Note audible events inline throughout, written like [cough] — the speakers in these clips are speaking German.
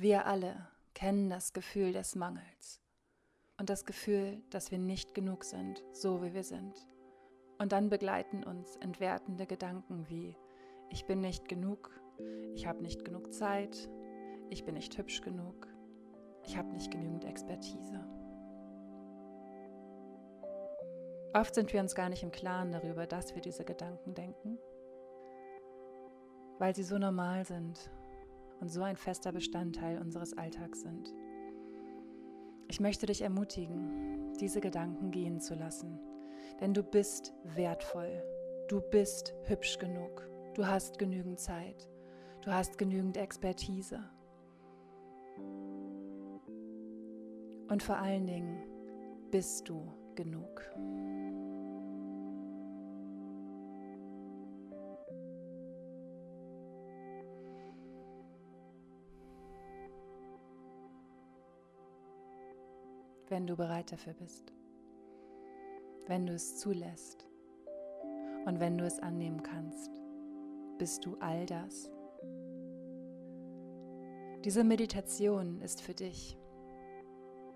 Wir alle kennen das Gefühl des Mangels und das Gefühl, dass wir nicht genug sind, so wie wir sind. Und dann begleiten uns entwertende Gedanken wie ich bin nicht genug, ich habe nicht genug Zeit, ich bin nicht hübsch genug, ich habe nicht genügend Expertise. Oft sind wir uns gar nicht im Klaren darüber, dass wir diese Gedanken denken, weil sie so normal sind und so ein fester Bestandteil unseres Alltags sind. Ich möchte dich ermutigen, diese Gedanken gehen zu lassen, denn du bist wertvoll, du bist hübsch genug, du hast genügend Zeit, du hast genügend Expertise. Und vor allen Dingen bist du genug. Wenn du bereit dafür bist, wenn du es zulässt und wenn du es annehmen kannst, bist du all das. Diese Meditation ist für dich,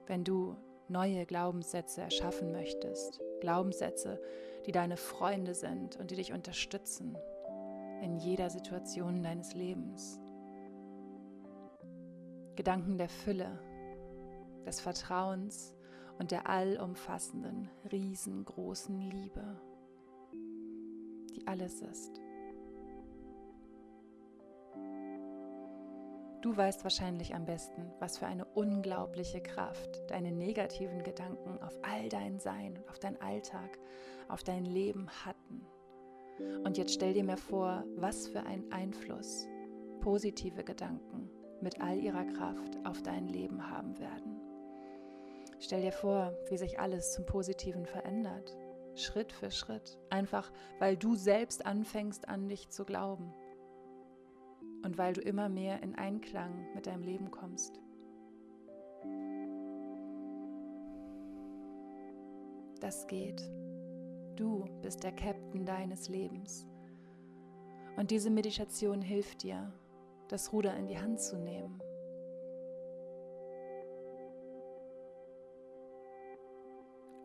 wenn du neue Glaubenssätze erschaffen möchtest, Glaubenssätze, die deine Freunde sind und die dich unterstützen in jeder Situation deines Lebens. Gedanken der Fülle, des Vertrauens und der allumfassenden, riesengroßen Liebe, die alles ist. Du weißt wahrscheinlich am besten, was für eine unglaubliche Kraft deine negativen Gedanken auf all dein Sein und auf dein Alltag, auf dein Leben hatten. Und jetzt stell dir mir vor, was für einen Einfluss positive Gedanken mit all ihrer Kraft auf dein Leben haben werden. Stell dir vor, wie sich alles zum Positiven verändert. Schritt für Schritt. Einfach, weil du selbst anfängst an dich zu glauben. Und weil du immer mehr in Einklang mit deinem Leben kommst. Das geht. Du bist der Captain deines Lebens. Und diese Meditation hilft dir, das Ruder in die Hand zu nehmen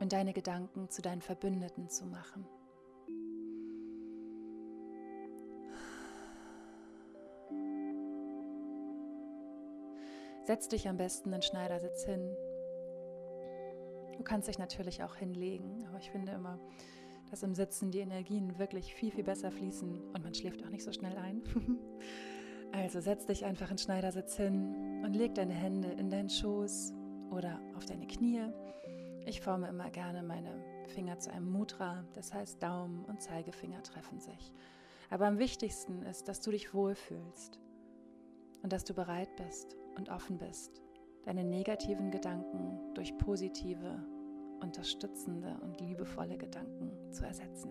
und deine Gedanken zu deinen Verbündeten zu machen. Setz dich am besten in Schneidersitz hin. Du kannst dich natürlich auch hinlegen, aber ich finde immer, dass im Sitzen die Energien wirklich viel, viel besser fließen und man schläft auch nicht so schnell ein. [laughs] also setz dich einfach in Schneidersitz hin und leg deine Hände in deinen Schoß oder auf deine Knie ich forme immer gerne meine Finger zu einem Mudra, das heißt Daumen und Zeigefinger treffen sich. Aber am wichtigsten ist, dass du dich wohlfühlst und dass du bereit bist und offen bist, deine negativen Gedanken durch positive, unterstützende und liebevolle Gedanken zu ersetzen.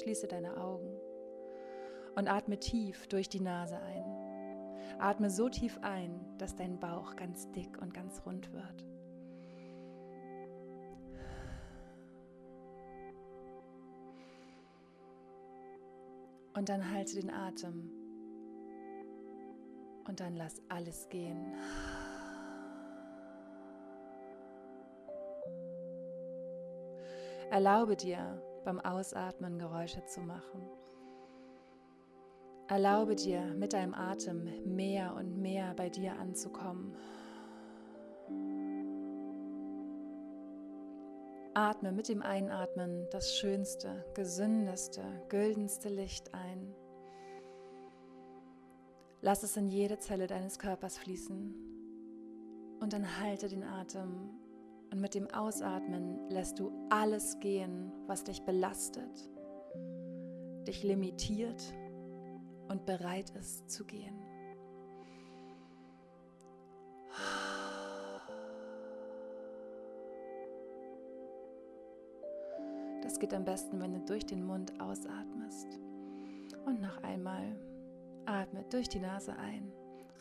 Schließe deine Augen und atme tief durch die Nase ein. Atme so tief ein, dass dein Bauch ganz dick und ganz rund wird. Und dann halte den Atem. Und dann lass alles gehen. Erlaube dir beim Ausatmen Geräusche zu machen. Erlaube dir mit deinem Atem mehr und mehr bei dir anzukommen. Atme mit dem Einatmen das schönste, gesündeste, güldenste Licht ein. Lass es in jede Zelle deines Körpers fließen. Und dann halte den Atem. Und mit dem Ausatmen lässt du alles gehen, was dich belastet, dich limitiert und bereit ist zu gehen. Das geht am besten, wenn du durch den Mund ausatmest. Und noch einmal atme durch die Nase ein,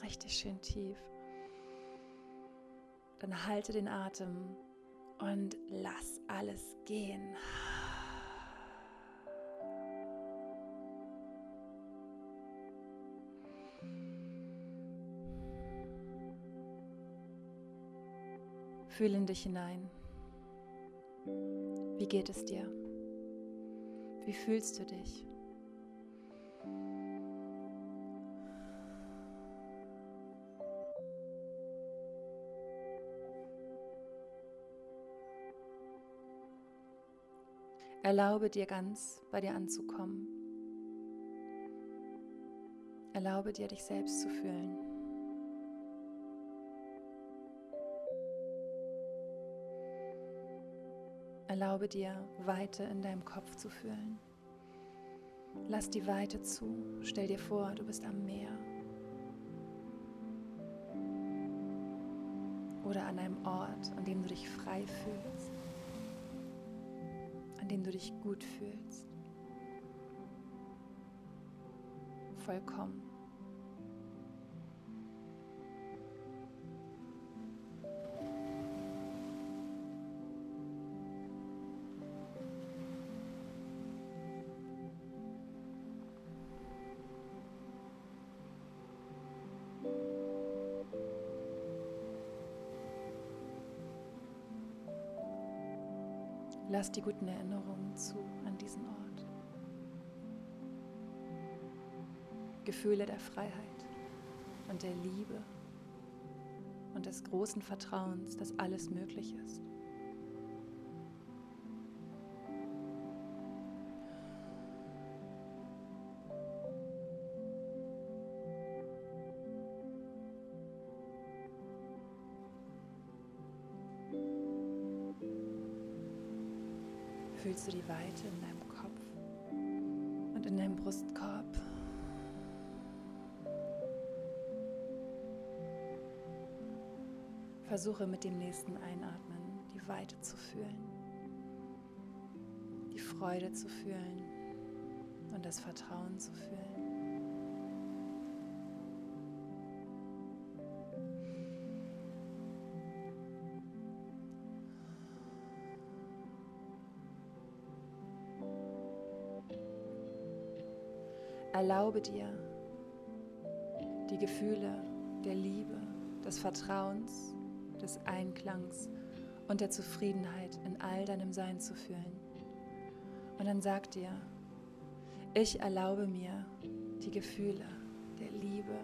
richtig schön tief. Dann halte den Atem und lass alles gehen. Fühl in dich hinein. Wie geht es dir? Wie fühlst du dich? Erlaube dir ganz bei dir anzukommen. Erlaube dir, dich selbst zu fühlen. Erlaube dir, Weite in deinem Kopf zu fühlen. Lass die Weite zu. Stell dir vor, du bist am Meer. Oder an einem Ort, an dem du dich frei fühlst an dem du dich gut fühlst. Vollkommen. Lass die guten Erinnerungen zu an diesen Ort. Gefühle der Freiheit und der Liebe und des großen Vertrauens, dass alles möglich ist. Fühlst du die Weite in deinem Kopf und in deinem Brustkorb. Versuche mit dem nächsten Einatmen die Weite zu fühlen, die Freude zu fühlen und das Vertrauen zu fühlen. Erlaube dir die Gefühle der Liebe, des Vertrauens, des Einklangs und der Zufriedenheit in all deinem Sein zu fühlen. Und dann sag dir, ich erlaube mir die Gefühle der Liebe,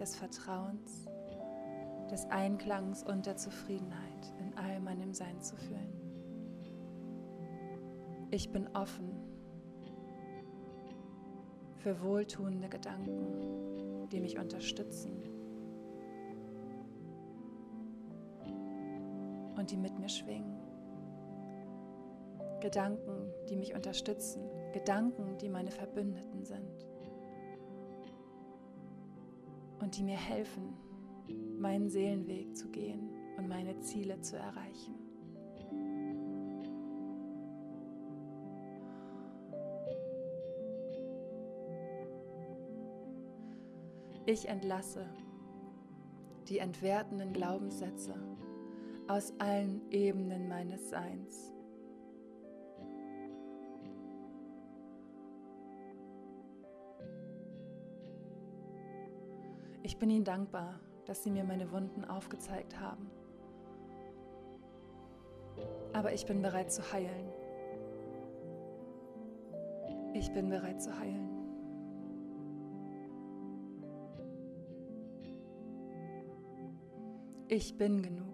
des Vertrauens, des Einklangs und der Zufriedenheit in all meinem Sein zu fühlen. Ich bin offen für wohltuende Gedanken, die mich unterstützen und die mit mir schwingen. Gedanken, die mich unterstützen, Gedanken, die meine Verbündeten sind und die mir helfen, meinen Seelenweg zu gehen und meine Ziele zu erreichen. Ich entlasse die entwertenden Glaubenssätze aus allen Ebenen meines Seins. Ich bin Ihnen dankbar, dass Sie mir meine Wunden aufgezeigt haben. Aber ich bin bereit zu heilen. Ich bin bereit zu heilen. Ich bin genug.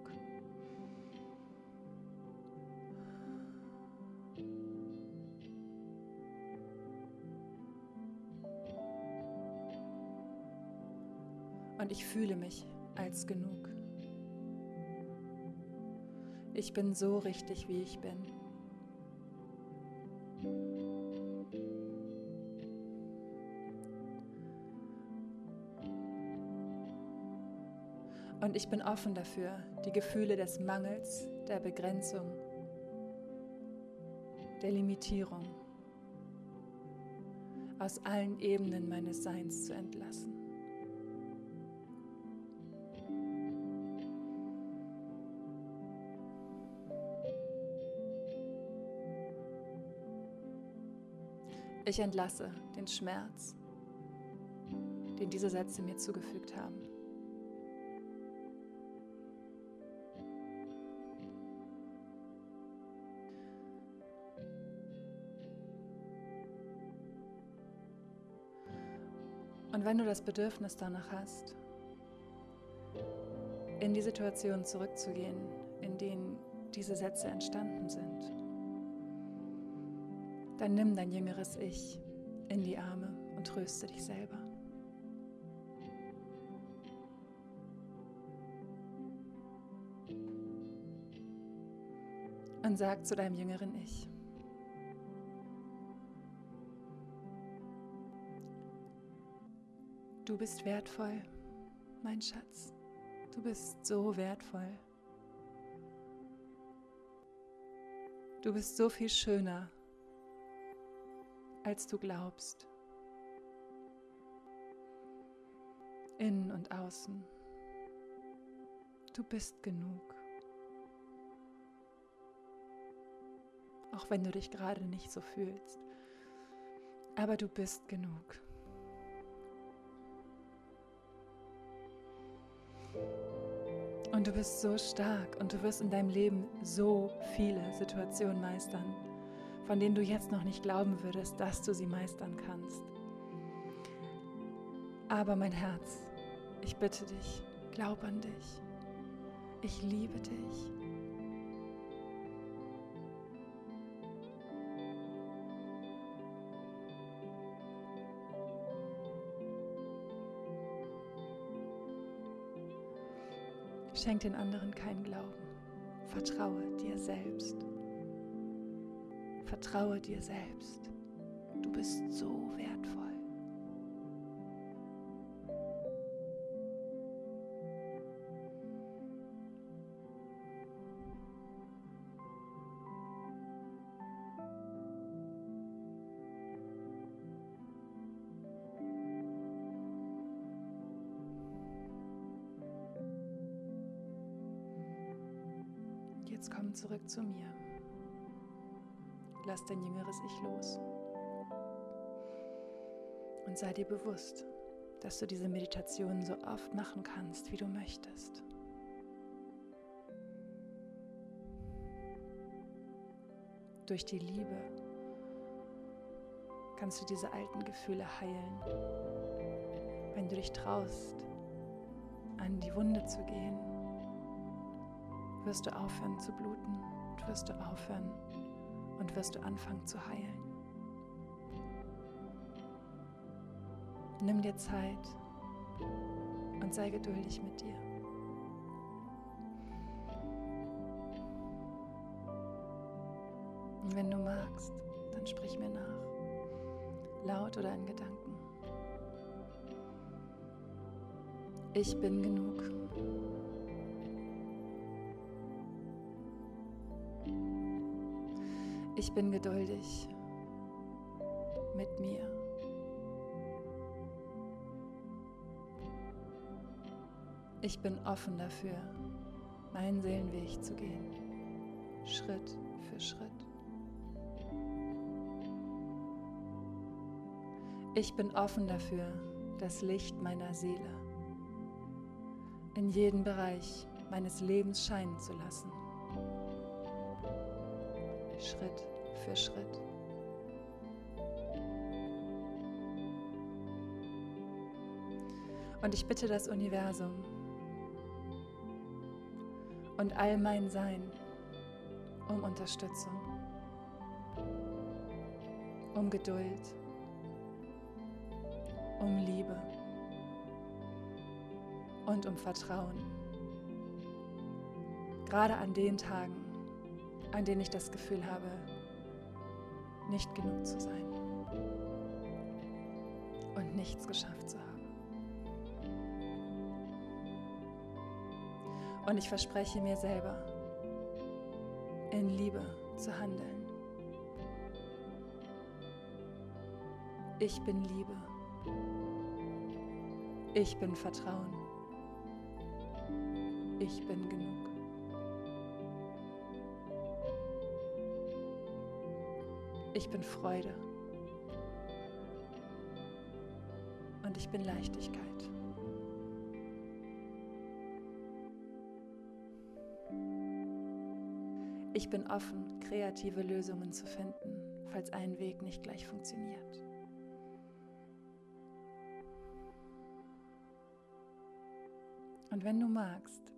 Und ich fühle mich als genug. Ich bin so richtig, wie ich bin. Ich bin offen dafür, die Gefühle des Mangels, der Begrenzung, der Limitierung aus allen Ebenen meines Seins zu entlassen. Ich entlasse den Schmerz, den diese Sätze mir zugefügt haben. Und wenn du das Bedürfnis danach hast, in die Situation zurückzugehen, in denen diese Sätze entstanden sind, dann nimm dein jüngeres Ich in die Arme und tröste dich selber. Und sag zu deinem jüngeren Ich, du bist wertvoll, mein Schatz. Du bist so wertvoll. Du bist so viel schöner, als du glaubst. Innen und außen. Du bist genug. Auch wenn du dich gerade nicht so fühlst. Aber du bist genug. Und du bist so stark und du wirst in deinem Leben so viele Situationen meistern, von denen du jetzt noch nicht glauben würdest, dass du sie meistern kannst. Aber mein Herz, ich bitte dich, glaub an dich. Ich liebe dich. Schenk den anderen keinen Glauben. Vertraue dir selbst. Vertraue dir selbst. Du bist so wertvoll. Zurück zu mir. Lass dein jüngeres Ich los. Und sei dir bewusst, dass du diese Meditation so oft machen kannst, wie du möchtest. Durch die Liebe kannst du diese alten Gefühle heilen. Wenn du dich traust, an die Wunde zu gehen wirst du aufhören zu bluten und wirst du aufhören und wirst du anfangen zu heilen. Nimm dir Zeit und sei geduldig mit dir. Und wenn du magst, dann sprich mir nach, laut oder in Gedanken. Ich bin genug. Ich bin geduldig mit mir. Ich bin offen dafür, meinen Seelenweg zu gehen, Schritt für Schritt. Ich bin offen dafür, das Licht meiner Seele in jeden Bereich meines Lebens scheinen zu lassen. Schritt für Schritt. Und ich bitte das Universum und all mein Sein um Unterstützung, um Geduld, um Liebe und um Vertrauen. Gerade an den Tagen, an denen ich das Gefühl habe, nicht genug zu sein und nichts geschafft zu haben. Und ich verspreche mir selber, in Liebe zu handeln. Ich bin Liebe. Ich bin Vertrauen. Ich bin genug. Ich bin Freude. Und ich bin Leichtigkeit. Ich bin offen, kreative Lösungen zu finden, falls ein Weg nicht gleich funktioniert. Und wenn du magst,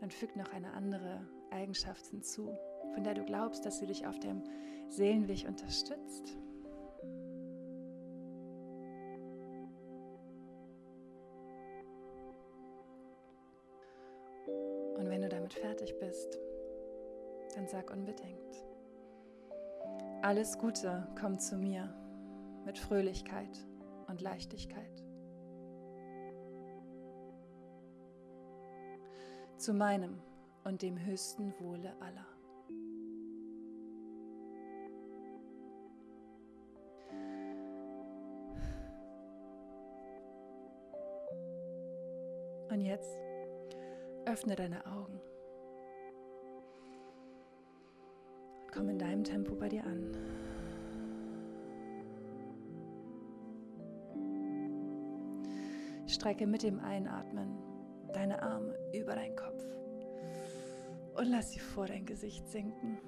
dann füg noch eine andere Eigenschaft hinzu, von der du glaubst, dass sie dich auf dem Seelenweg unterstützt. Und wenn du damit fertig bist, dann sag unbedingt, alles Gute kommt zu mir mit Fröhlichkeit und Leichtigkeit. Zu meinem und dem höchsten Wohle aller. Jetzt öffne deine Augen. Und komm in deinem Tempo bei dir an. Strecke mit dem Einatmen deine Arme über deinen Kopf und lass sie vor dein Gesicht sinken,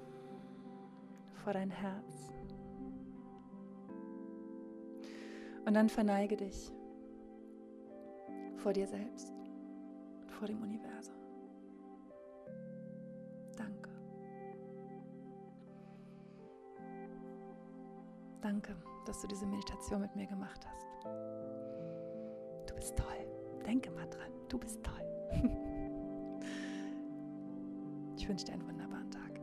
vor dein Herz. Und dann verneige dich vor dir selbst vor dem Universum. Danke. Danke, dass du diese Meditation mit mir gemacht hast. Du bist toll. Denke mal dran, du bist toll. [laughs] Ich wünsche dir einen wunderbaren Tag.